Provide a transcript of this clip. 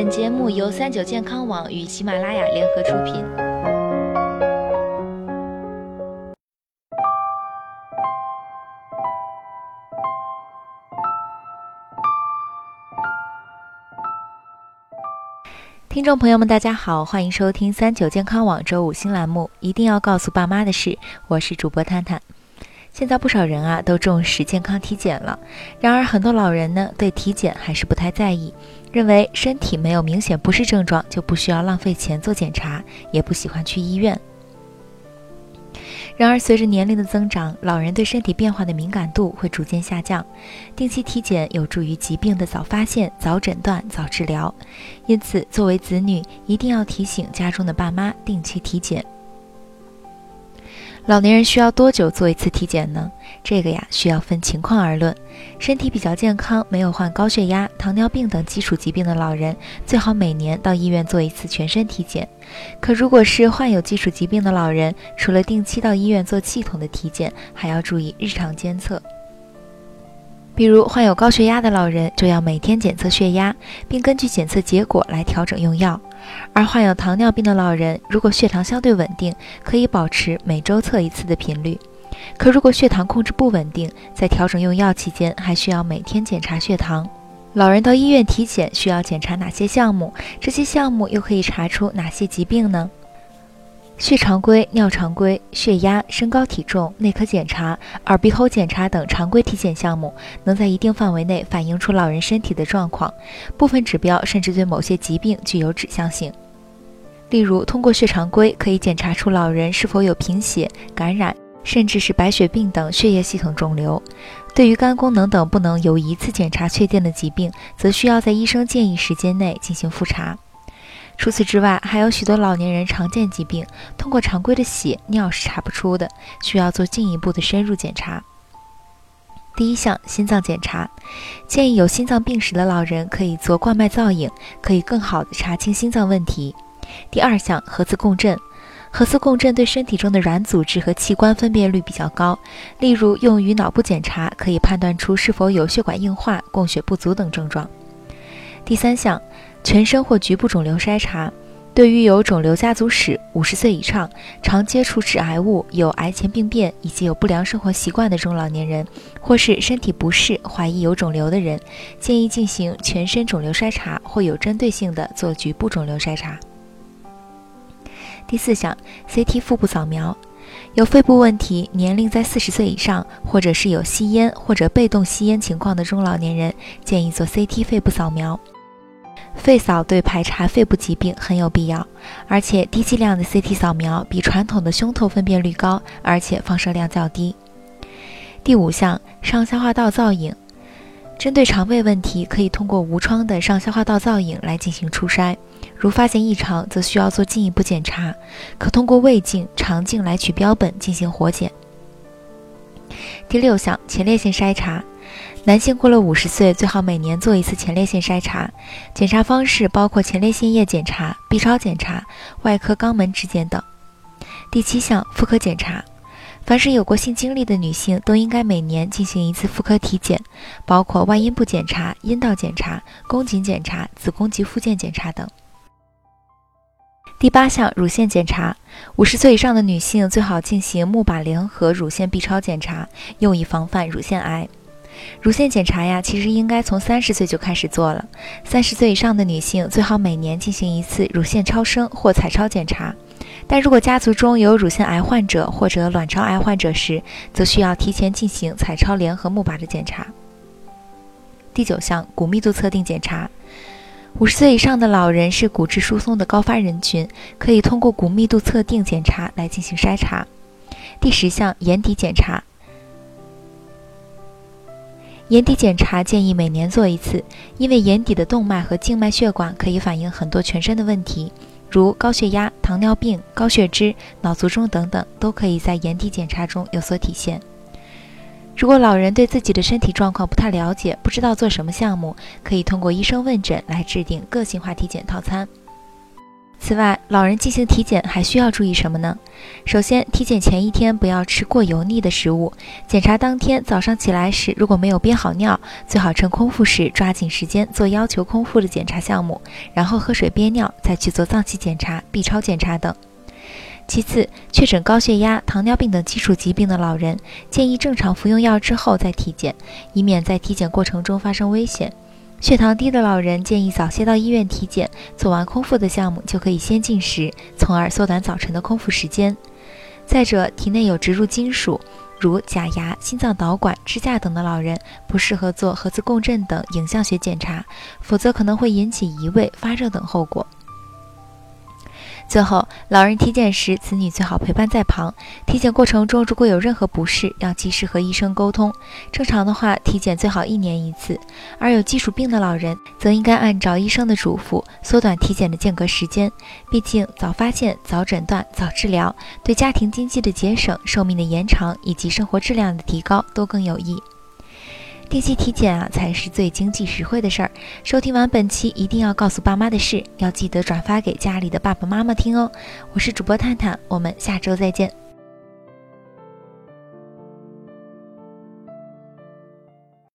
本节目由三九健康网与喜马拉雅联合出品。听众朋友们，大家好，欢迎收听三九健康网周五新栏目。一定要告诉爸妈的事，我是主播探探。现在不少人啊都重视健康体检了，然而很多老人呢对体检还是不太在意，认为身体没有明显不适症状就不需要浪费钱做检查，也不喜欢去医院。然而随着年龄的增长，老人对身体变化的敏感度会逐渐下降，定期体检有助于疾病的早发现、早诊断、早治疗，因此作为子女一定要提醒家中的爸妈定期体检。老年人需要多久做一次体检呢？这个呀，需要分情况而论。身体比较健康、没有患高血压、糖尿病等基础疾病的老人，最好每年到医院做一次全身体检。可如果是患有基础疾病的老人，除了定期到医院做系统的体检，还要注意日常监测。比如患有高血压的老人，就要每天检测血压，并根据检测结果来调整用药；而患有糖尿病的老人，如果血糖相对稳定，可以保持每周测一次的频率。可如果血糖控制不稳定，在调整用药期间，还需要每天检查血糖。老人到医院体检需要检查哪些项目？这些项目又可以查出哪些疾病呢？血常规、尿常规、血压、身高体重、内科检查、耳鼻喉检查等常规体检项目，能在一定范围内反映出老人身体的状况。部分指标甚至对某些疾病具有指向性。例如，通过血常规可以检查出老人是否有贫血、感染，甚至是白血病等血液系统肿瘤。对于肝功能等不能由一次检查确定的疾病，则需要在医生建议时间内进行复查。除此之外，还有许多老年人常见疾病，通过常规的血尿是查不出的，需要做进一步的深入检查。第一项，心脏检查，建议有心脏病史的老人可以做冠脉造影，可以更好的查清心脏问题。第二项，核磁共振，核磁共振对身体中的软组织和器官分辨率比较高，例如用于脑部检查，可以判断出是否有血管硬化、供血不足等症状。第三项。全身或局部肿瘤筛查，对于有肿瘤家族史、五十岁以上、常接触致癌物、有癌前病变以及有不良生活习惯的中老年人，或是身体不适、怀疑有肿瘤的人，建议进行全身肿瘤筛查，或有针对性的做局部肿瘤筛查。第四项，CT 腹部扫描，有肺部问题、年龄在四十岁以上，或者是有吸烟或者被动吸烟情况的中老年人，建议做 CT 肺部扫描。肺扫对排查肺部疾病很有必要，而且低剂量的 CT 扫描比传统的胸透分辨率高，而且放射量较低。第五项，上消化道造影，针对肠胃问题，可以通过无创的上消化道造影来进行初筛，如发现异常，则需要做进一步检查，可通过胃镜、肠镜来取标本进行活检。第六项，前列腺筛查。男性过了五十岁，最好每年做一次前列腺筛查。检查方式包括前列腺液检查、B 超检查、外科肛门指检等。第七项，妇科检查。凡是有过性经历的女性，都应该每年进行一次妇科体检，包括外阴部检查、阴道检查、宫颈检查、子宫及附件检查等。第八项，乳腺检查。五十岁以上的女性最好进行钼靶联合乳腺 B 超检查，用以防范乳腺癌。乳腺检查呀，其实应该从三十岁就开始做了。三十岁以上的女性最好每年进行一次乳腺超声或彩超检查。但如果家族中有乳腺癌患者或者卵巢癌患者时，则需要提前进行彩超联合钼靶的检查。第九项，骨密度测定检查。五十岁以上的老人是骨质疏松的高发人群，可以通过骨密度测定检查来进行筛查。第十项，眼底检查。眼底检查建议每年做一次，因为眼底的动脉和静脉血管可以反映很多全身的问题，如高血压、糖尿病、高血脂、脑卒中等等，都可以在眼底检查中有所体现。如果老人对自己的身体状况不太了解，不知道做什么项目，可以通过医生问诊来制定个性化体检套餐。此外，老人进行体检还需要注意什么呢？首先，体检前一天不要吃过油腻的食物。检查当天早上起来时，如果没有憋好尿，最好趁空腹时抓紧时间做要求空腹的检查项目，然后喝水憋尿，再去做脏器检查、B 超检查等。其次，确诊高血压、糖尿病等基础疾病的老人，建议正常服用药之后再体检，以免在体检过程中发生危险。血糖低的老人建议早些到医院体检，做完空腹的项目就可以先进食，从而缩短早晨的空腹时间。再者，体内有植入金属，如假牙、心脏导管、支架等的老人，不适合做核磁共振等影像学检查，否则可能会引起移位、发热等后果。最后，老人体检时，子女最好陪伴在旁。体检过程中，如果有任何不适，要及时和医生沟通。正常的话，体检最好一年一次。而有基础病的老人，则应该按照医生的嘱咐，缩短体检的间隔时间。毕竟，早发现、早诊断、早治疗，对家庭经济的节省、寿命的延长以及生活质量的提高都更有益。定期体检啊，才是最经济实惠的事儿。收听完本期，一定要告诉爸妈的事，要记得转发给家里的爸爸妈妈听哦。我是主播探探，我们下周再见。